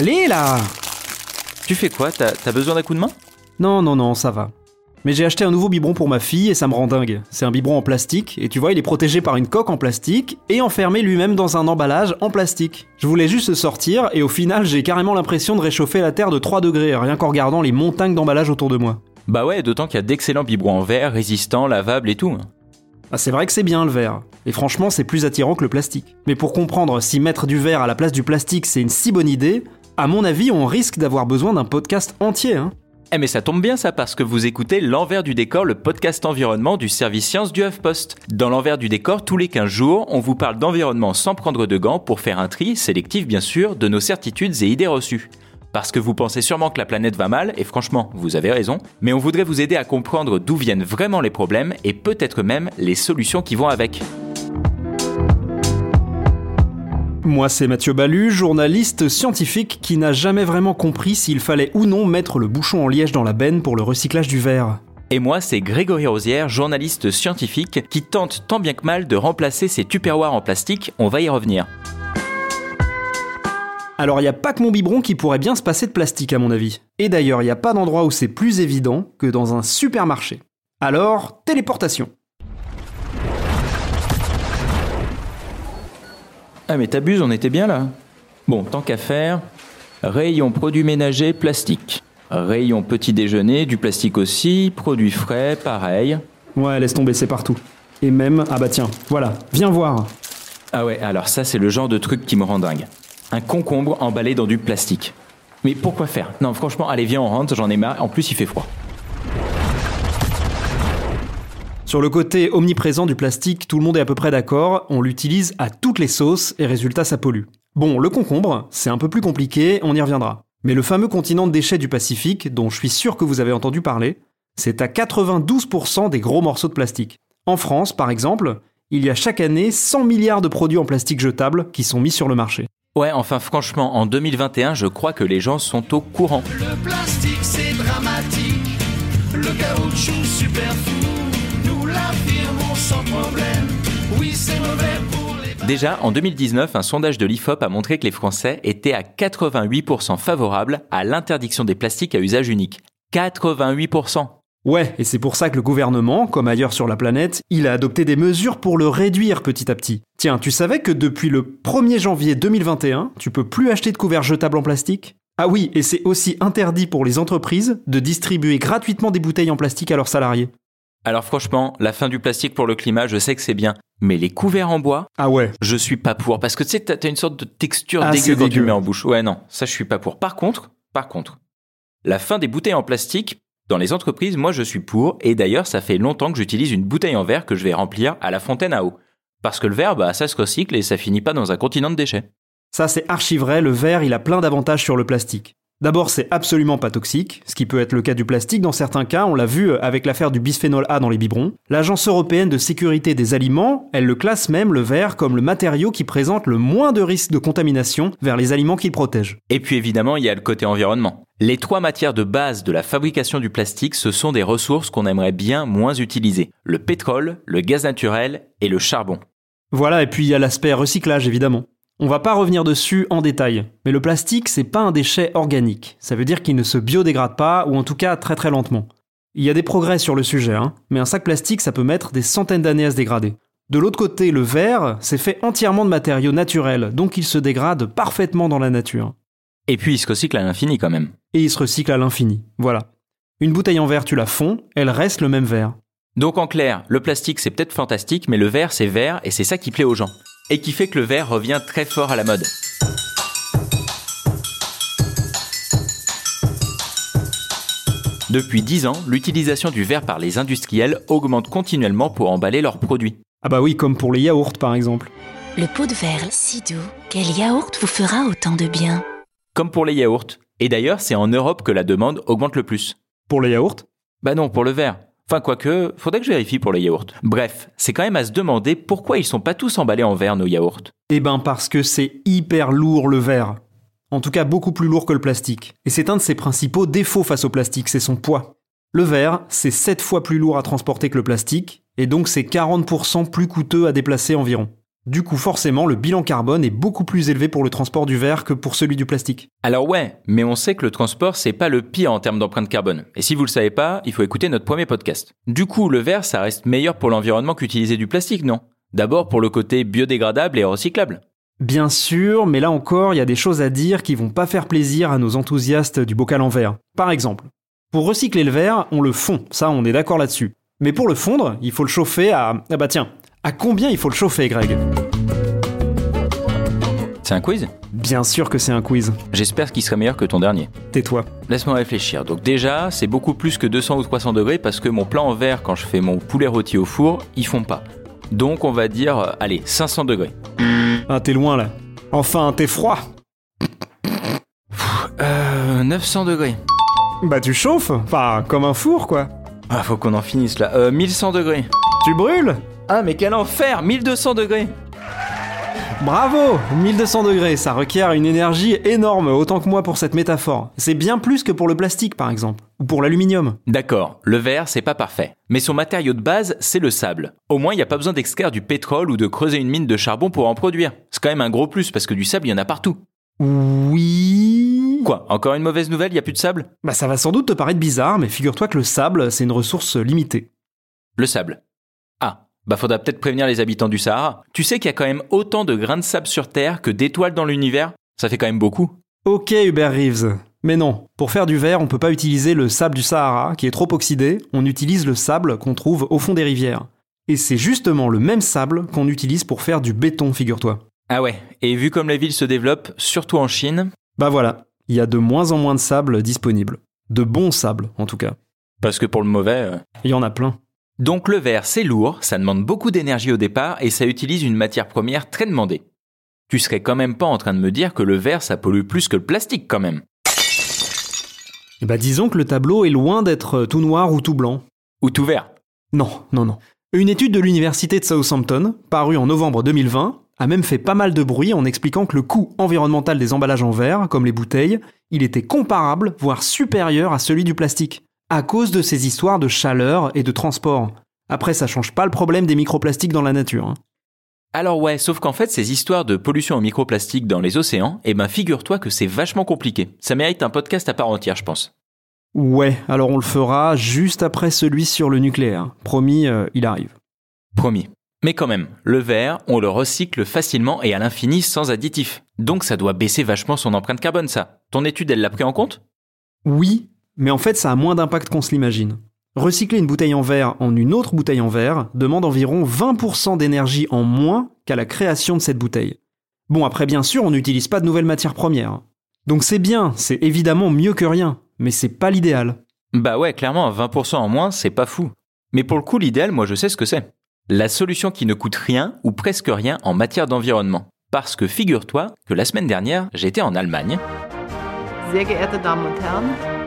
Allez là Tu fais quoi? T'as besoin d'un coup de main? Non, non, non, ça va. Mais j'ai acheté un nouveau biberon pour ma fille et ça me rend dingue. C'est un biberon en plastique et tu vois, il est protégé par une coque en plastique et enfermé lui-même dans un emballage en plastique. Je voulais juste le sortir et au final, j'ai carrément l'impression de réchauffer la Terre de 3 degrés rien qu'en regardant les montagnes d'emballage autour de moi. Bah ouais, d'autant qu'il y a d'excellents biberons en verre, résistants, lavables et tout. Ah, c'est vrai que c'est bien le verre. Et franchement, c'est plus attirant que le plastique. Mais pour comprendre si mettre du verre à la place du plastique c'est une si bonne idée, à mon avis, on risque d'avoir besoin d'un podcast entier. Hein. Eh mais ça tombe bien ça parce que vous écoutez L'envers du décor, le podcast environnement du service sciences du HuffPost. Dans L'envers du décor, tous les 15 jours, on vous parle d'environnement sans prendre de gants pour faire un tri, sélectif bien sûr, de nos certitudes et idées reçues. Parce que vous pensez sûrement que la planète va mal, et franchement, vous avez raison, mais on voudrait vous aider à comprendre d'où viennent vraiment les problèmes et peut-être même les solutions qui vont avec. Moi, c'est Mathieu Balu, journaliste scientifique qui n'a jamais vraiment compris s'il fallait ou non mettre le bouchon en liège dans la benne pour le recyclage du verre. Et moi, c'est Grégory Rosière, journaliste scientifique, qui tente tant bien que mal de remplacer ces tupperwares en plastique, on va y revenir. Alors, il n'y a pas que mon biberon qui pourrait bien se passer de plastique, à mon avis. Et d'ailleurs, il n'y a pas d'endroit où c'est plus évident que dans un supermarché. Alors, téléportation. Ah mais t'abuses, on était bien là. Bon, tant qu'à faire, rayon produits ménagers, plastique. Rayon petit déjeuner, du plastique aussi, produits frais, pareil. Ouais, laisse tomber, c'est partout. Et même, ah bah tiens, voilà, viens voir. Ah ouais, alors ça c'est le genre de truc qui me rend dingue. Un concombre emballé dans du plastique. Mais pourquoi faire? Non, franchement, allez, viens, on rentre, j'en ai marre. En plus, il fait froid. Sur le côté omniprésent du plastique, tout le monde est à peu près d'accord, on l'utilise à toutes les sauces et résultat ça pollue. Bon, le concombre, c'est un peu plus compliqué, on y reviendra. Mais le fameux continent de déchets du Pacifique, dont je suis sûr que vous avez entendu parler, c'est à 92% des gros morceaux de plastique. En France, par exemple, il y a chaque année 100 milliards de produits en plastique jetables qui sont mis sur le marché. Ouais, enfin franchement, en 2021, je crois que les gens sont au courant. Le plastique c'est dramatique, le caoutchouc super fou, nous l'affirmons sans problème. Oui, c'est mauvais pour les Déjà, en 2019, un sondage de l'IFOP a montré que les Français étaient à 88% favorables à l'interdiction des plastiques à usage unique. 88% Ouais, et c'est pour ça que le gouvernement, comme ailleurs sur la planète, il a adopté des mesures pour le réduire petit à petit. Tiens, tu savais que depuis le 1er janvier 2021, tu peux plus acheter de couverts jetables en plastique? Ah oui, et c'est aussi interdit pour les entreprises de distribuer gratuitement des bouteilles en plastique à leurs salariés. Alors franchement, la fin du plastique pour le climat, je sais que c'est bien. Mais les couverts en bois, Ah ouais je suis pas pour. Parce que tu sais, t'as une sorte de texture Ah, dégueu quand tu dégueu. mets en bouche. Ouais, non, ça je suis pas pour. Par contre, par contre, la fin des bouteilles en plastique, dans les entreprises, moi je suis pour. Et d'ailleurs, ça fait longtemps que j'utilise une bouteille en verre que je vais remplir à la fontaine à eau. Parce que le verre, bah, ça se recycle et ça finit pas dans un continent de déchets. Ça c'est archi vrai, le verre il a plein d'avantages sur le plastique. D'abord c'est absolument pas toxique, ce qui peut être le cas du plastique dans certains cas, on l'a vu avec l'affaire du bisphénol A dans les biberons. L'Agence européenne de sécurité des aliments, elle le classe même le verre comme le matériau qui présente le moins de risque de contamination vers les aliments qu'il protège. Et puis évidemment, il y a le côté environnement. Les trois matières de base de la fabrication du plastique, ce sont des ressources qu'on aimerait bien moins utiliser. Le pétrole, le gaz naturel et le charbon. Voilà, et puis il y a l'aspect recyclage évidemment. On va pas revenir dessus en détail, mais le plastique c'est pas un déchet organique. Ça veut dire qu'il ne se biodégrade pas, ou en tout cas très très lentement. Il y a des progrès sur le sujet, hein, mais un sac plastique ça peut mettre des centaines d'années à se dégrader. De l'autre côté, le verre, c'est fait entièrement de matériaux naturels, donc il se dégrade parfaitement dans la nature. Et puis il se recycle à l'infini quand même. Et il se recycle à l'infini. Voilà. Une bouteille en verre, tu la fonds, elle reste le même verre. Donc en clair, le plastique c'est peut-être fantastique, mais le verre c'est vert et c'est ça qui plaît aux gens. Et qui fait que le verre revient très fort à la mode. Depuis 10 ans, l'utilisation du verre par les industriels augmente continuellement pour emballer leurs produits. Ah bah oui, comme pour les yaourts par exemple. Le pot de verre si doux, quel yaourt vous fera autant de bien? Comme pour les yaourts. Et d'ailleurs, c'est en Europe que la demande augmente le plus. Pour les yaourts? Bah non, pour le verre. Enfin, quoique, faudrait que je vérifie pour les yaourts. Bref, c'est quand même à se demander pourquoi ils sont pas tous emballés en verre, nos yaourts. Eh ben parce que c'est hyper lourd le verre. En tout cas beaucoup plus lourd que le plastique. Et c'est un de ses principaux défauts face au plastique, c'est son poids. Le verre, c'est 7 fois plus lourd à transporter que le plastique, et donc c'est 40% plus coûteux à déplacer environ. Du coup, forcément, le bilan carbone est beaucoup plus élevé pour le transport du verre que pour celui du plastique. Alors ouais, mais on sait que le transport c'est pas le pire en termes d'empreinte carbone. Et si vous le savez pas, il faut écouter notre premier podcast. Du coup, le verre ça reste meilleur pour l'environnement qu'utiliser du plastique, non? D'abord pour le côté biodégradable et recyclable. Bien sûr, mais là encore, il y a des choses à dire qui vont pas faire plaisir à nos enthousiastes du bocal en verre. Par exemple, pour recycler le verre, on le fond, ça on est d'accord là-dessus. Mais pour le fondre, il faut le chauffer à... Ah bah tiens, à combien il faut le chauffer, Greg C'est un quiz Bien sûr que c'est un quiz. J'espère qu'il serait meilleur que ton dernier. Tais-toi. Laisse-moi réfléchir. Donc déjà, c'est beaucoup plus que 200 ou 300 degrés parce que mon plat en verre, quand je fais mon poulet rôti au four, ils font pas. Donc on va dire, euh, allez, 500 degrés. Ah, t'es loin là. Enfin, t'es froid. Euh, 900 degrés. Bah tu chauffes, enfin comme un four quoi. Ah, faut qu'on en finisse là. Euh, 1100 degrés. Tu brûles Ah, mais quel enfer 1200 degrés Bravo 1200 degrés, ça requiert une énergie énorme, autant que moi pour cette métaphore. C'est bien plus que pour le plastique par exemple, ou pour l'aluminium. D'accord, le verre, c'est pas parfait. Mais son matériau de base, c'est le sable. Au moins, il n'y a pas besoin d'extraire du pétrole ou de creuser une mine de charbon pour en produire. C'est quand même un gros plus parce que du sable, il y en a partout. Oui... Quoi Encore une mauvaise nouvelle, il y a plus de sable? Bah ça va sans doute te paraître bizarre, mais figure-toi que le sable, c'est une ressource limitée. Le sable. Ah, bah faudra peut-être prévenir les habitants du Sahara. Tu sais qu'il y a quand même autant de grains de sable sur Terre que d'étoiles dans l'univers? Ça fait quand même beaucoup. Ok Hubert Reeves. Mais non, pour faire du verre, on peut pas utiliser le sable du Sahara, qui est trop oxydé, on utilise le sable qu'on trouve au fond des rivières. Et c'est justement le même sable qu'on utilise pour faire du béton, figure-toi. Ah ouais, et vu comme la ville se développe, surtout en Chine, Bah voilà, il y a de moins en moins de sable disponible. De bon sable, en tout cas. parce que pour le mauvais... euh, Il y en a plein. Donc le verre, c'est lourd, ça demande beaucoup d'énergie au départ et ça utilise une matière première très demandée. Tu serais quand même pas en train de me dire que le verre, ça pollue plus que le plastique quand même. Et bah disons que le tableau est loin d'être tout noir ou tout blanc. Ou tout vert. Non, non, non. Une étude de l'université de Southampton, parue en novembre 2020, a même fait pas mal de bruit en expliquant que le coût environnemental des emballages en verre, comme les bouteilles, il était comparable, voire supérieur à celui du plastique, à cause de ces histoires de chaleur et de transport. Après, ça change pas le problème des microplastiques dans la nature. hein. Alors ouais, sauf qu'en fait, ces histoires de pollution au microplastique dans les océans, eh ben figure-toi que c'est vachement compliqué. Ça mérite un podcast à part entière, je pense. Ouais, alors on le fera juste après celui sur le nucléaire. Promis, euh, il arrive. Promis. Mais quand même, le verre, on le recycle facilement et à l'infini sans additifs. Donc ça doit baisser vachement son empreinte carbone, ça. Ton étude, elle l'a pris en compte? Oui, mais en fait ça a moins d'impact qu'on se l'imagine. Recycler une bouteille en verre en une autre bouteille en verre demande environ 20% d'énergie en moins qu'à la création de cette bouteille. Bon après bien sûr on n'utilise pas de nouvelles matières premières. Donc c'est bien, c'est évidemment mieux que rien, mais c'est pas l'idéal. Bah ouais, clairement, 20% en moins, c'est pas fou. Mais pour le coup, l'idéal, moi je sais ce que c'est. La solution qui ne coûte rien ou presque rien en matière d'environnement. Parce que figure-toi que la semaine dernière, j'étais en Allemagne Sehr geehrte Damen und Herren,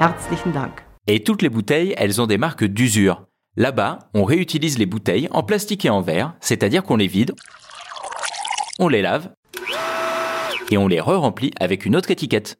herzlichen Dank. et toutes les bouteilles, elles ont des marques d'usure. Là-bas, on réutilise les bouteilles en plastique et en verre, c'est-à-dire qu'on les vide, on les lave et on les re-remplit avec une autre étiquette.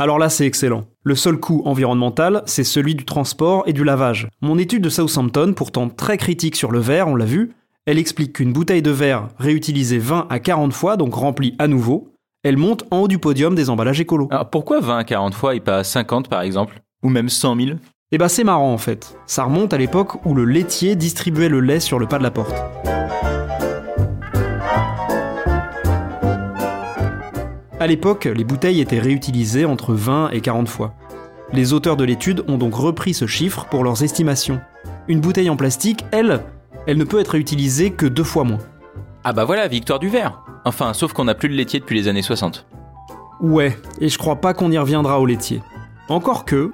Alors là c'est excellent. Le seul coût environnemental, c'est celui du transport et du lavage. Mon étude de Southampton, pourtant très critique sur le verre, on l'a vu, elle explique qu'une bouteille de verre réutilisée 20 à 40 fois, donc remplie à nouveau, elle monte en haut du podium des emballages écolos. Alors pourquoi 20 à 40 fois et pas 50 par exemple? Ou même 100 000 Et bah c'est marrant en fait. Ça remonte à l'époque où le laitier distribuait le lait sur le pas de la porte. À l'époque, les bouteilles étaient réutilisées entre 20 et 40 fois. Les auteurs de l'étude ont donc repris ce chiffre pour leurs estimations. Une bouteille en plastique, elle, elle ne peut être réutilisée que deux fois moins. Ah bah voilà, victoire du verre. Enfin, sauf qu'on n'a plus de laitier depuis les années 60. Ouais, et je crois pas qu'on y reviendra au laitier. Encore que,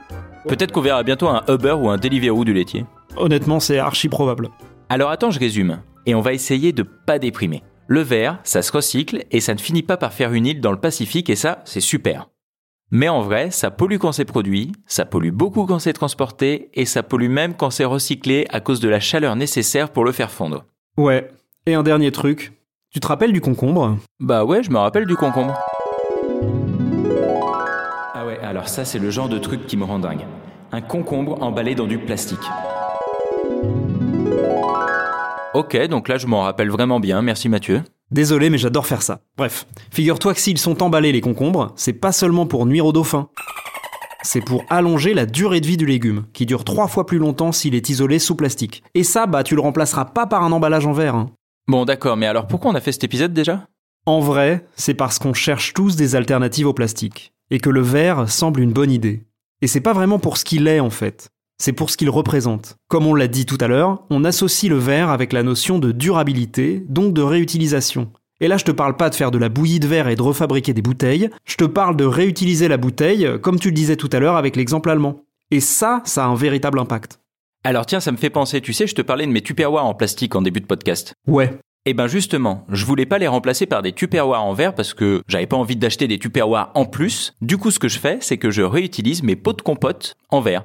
Peut-être qu'on verra bientôt un Uber ou un Deliveroo du laitier. honnêtement, c'est archi probable. Alors attends, je résume. Et on va essayer de pas déprimer. Le verre, ça se recycle et ça ne finit pas par faire une île dans le Pacifique et ça, c'est super. Mais en vrai, ça pollue quand c'est produit, ça pollue beaucoup quand c'est transporté et ça pollue même quand c'est recyclé à cause de la chaleur nécessaire pour le faire fondre. Ouais. Et un dernier truc. Tu te rappelles du concombre? Bah ouais, je me rappelle du concombre. Ah ouais, alors ça c'est le genre de truc qui me rend dingue. Un concombre emballé dans du plastique. Ok, donc là je m'en rappelle vraiment bien, merci Mathieu. Désolé, mais j'adore faire ça. Bref, figure-toi que s'ils sont emballés les concombres, c'est pas seulement pour nuire aux dauphins. C'est pour allonger la durée de vie du légume, qui dure trois fois plus longtemps s'il est isolé sous plastique. Et ça, bah tu le remplaceras pas par un emballage en verre. hein. Bon d'accord, mais alors pourquoi on a fait cet épisode déjà? En vrai, c'est parce qu'on cherche tous des alternatives au plastique, et que le verre semble une bonne idée. Et c'est pas vraiment pour ce qu'il est en fait, c'est pour ce qu'il représente. Comme on l'a dit tout à l'heure, on associe le verre avec la notion de durabilité, donc de réutilisation. Et là, je te parle pas de faire de la bouillie de verre et de refabriquer des bouteilles, je te parle de réutiliser la bouteille, comme tu le disais tout à l'heure avec l'exemple allemand. Et ça, ça a un véritable impact. Alors tiens, ça me fait penser, tu sais, je te parlais de mes tupperwares en plastique en début de podcast. Ouais. Eh ben justement, je voulais pas les remplacer par des tupperwares en verre parce que j'avais pas envie d'acheter des tupperwares en plus. Du coup, ce que je fais, c'est que je réutilise mes pots de compote en verre.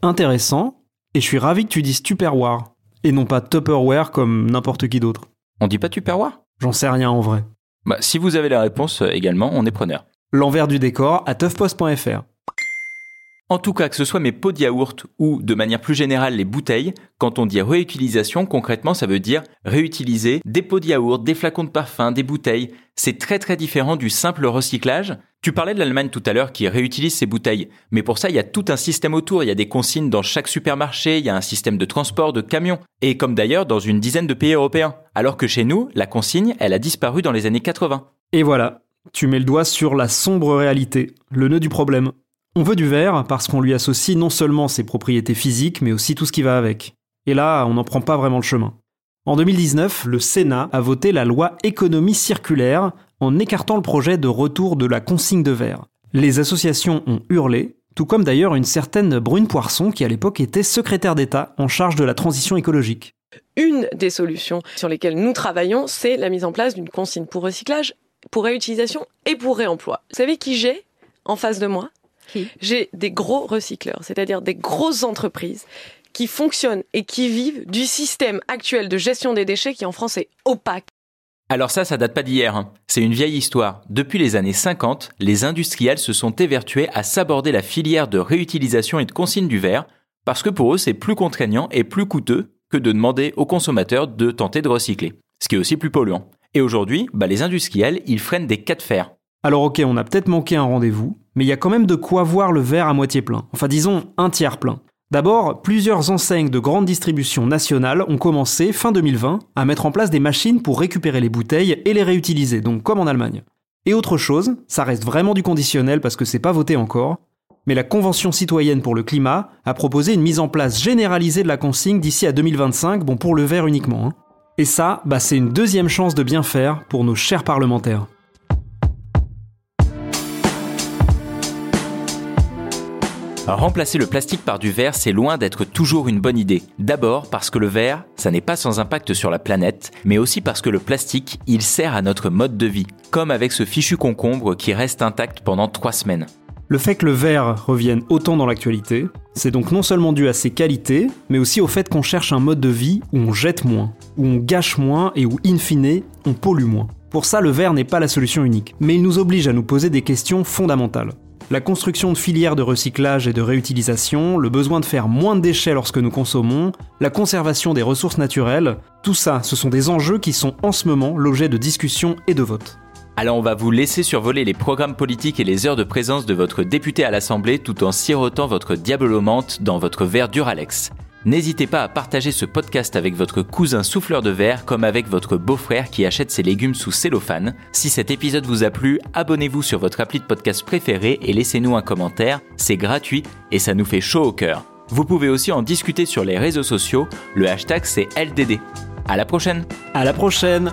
Intéressant, et je suis ravi que tu dises Tupperware, et non pas Tupperware comme n'importe qui d'autre. On dit pas tupperware? J'en sais rien en vrai. Bah si vous avez la réponse euh, également, on est preneur. L'envers du décor à toughpost.fr. En tout cas, que ce soit mes pots de yaourt ou de manière plus générale les bouteilles, quand on dit réutilisation, concrètement ça veut dire réutiliser des pots de yaourt, des flacons de parfum, des bouteilles. C'est très très différent du simple recyclage. Tu parlais de l'Allemagne tout à l'heure qui réutilise ses bouteilles, mais pour ça il y a tout un système autour, il y a des consignes dans chaque supermarché, il y a un système de transport de camions, et comme d'ailleurs dans une dizaine de pays européens. Alors que chez nous, la consigne, elle a disparu dans les années 80. Et voilà, tu mets le doigt sur la sombre réalité, le nœud du problème. On veut du verre parce qu'on lui associe non seulement ses propriétés physiques, mais aussi tout ce qui va avec. Et là, on n'en prend pas vraiment le chemin. En 2019, le Sénat a voté la loi économie circulaire en écartant le projet de retour de la consigne de verre. Les associations ont hurlé, tout comme d'ailleurs une certaine Brune Poisson qui à l'époque était secrétaire d'État en charge de la transition écologique. Une des solutions sur lesquelles nous travaillons, c'est la mise en place d'une consigne pour recyclage, pour réutilisation et pour réemploi. Vous savez qui j'ai en face de moi? J'ai des gros recycleurs, c'est-à-dire des grosses entreprises qui fonctionnent et qui vivent du système actuel de gestion des déchets qui en France est opaque. Alors ça, ça date pas d'hier. hein. C'est une vieille histoire. Depuis les années 50, les industriels se sont évertués à s'aborder la filière de réutilisation et de consigne du verre, parce que pour eux, c'est plus contraignant et plus coûteux que de demander aux consommateurs de tenter de recycler. Ce qui est aussi plus polluant. Et aujourd'hui, bah, les industriels, ils freinent des cas de fer. Alors ok, on a peut-être manqué un rendez-vous, mais il y a quand même de quoi voir le verre à moitié plein. Enfin disons un tiers plein. D'abord, plusieurs enseignes de grande distribution nationale ont commencé, fin 2020, à mettre en place des machines pour récupérer les bouteilles et les réutiliser, donc comme en Allemagne. Et autre chose, ça reste vraiment du conditionnel parce que c'est pas voté encore, mais la Convention citoyenne pour le climat a proposé une mise en place généralisée de la consigne d'ici à 2025, bon pour le verre uniquement. hein. Et ça, bah c'est une deuxième chance de bien faire pour nos chers parlementaires. Remplacer le plastique par du verre, c'est loin d'être toujours une bonne idée. D'abord parce que le verre, ça n'est pas sans impact sur la planète, mais aussi parce que le plastique, il sert à notre mode de vie, comme avec ce fichu concombre qui reste intact pendant trois semaines. Le fait que le verre revienne autant dans l'actualité, c'est donc non seulement dû à ses qualités, mais aussi au fait qu'on cherche un mode de vie où on jette moins, où on gâche moins et où, in fine, on pollue moins. Pour ça, le verre n'est pas la solution unique, mais il nous oblige à nous poser des questions fondamentales. La construction de filières de recyclage et de réutilisation, le besoin de faire moins de déchets lorsque nous consommons, la conservation des ressources naturelles, tout ça, ce sont des enjeux qui sont en ce moment l'objet de discussions et de votes. Alors on va vous laisser survoler les programmes politiques et les heures de présence de votre député à l'Assemblée tout en sirotant votre diabolomante dans votre verre Duralex. N'hésitez pas à partager ce podcast avec votre cousin souffleur de verre comme avec votre beau-frère qui achète ses légumes sous cellophane. Si cet épisode vous a plu, abonnez-vous sur votre appli de podcast préféré et laissez-nous un commentaire. C'est gratuit et ça nous fait chaud au cœur. Vous pouvez aussi en discuter sur les réseaux sociaux. Le hashtag c'est LDD. À la prochaine. À la prochaine.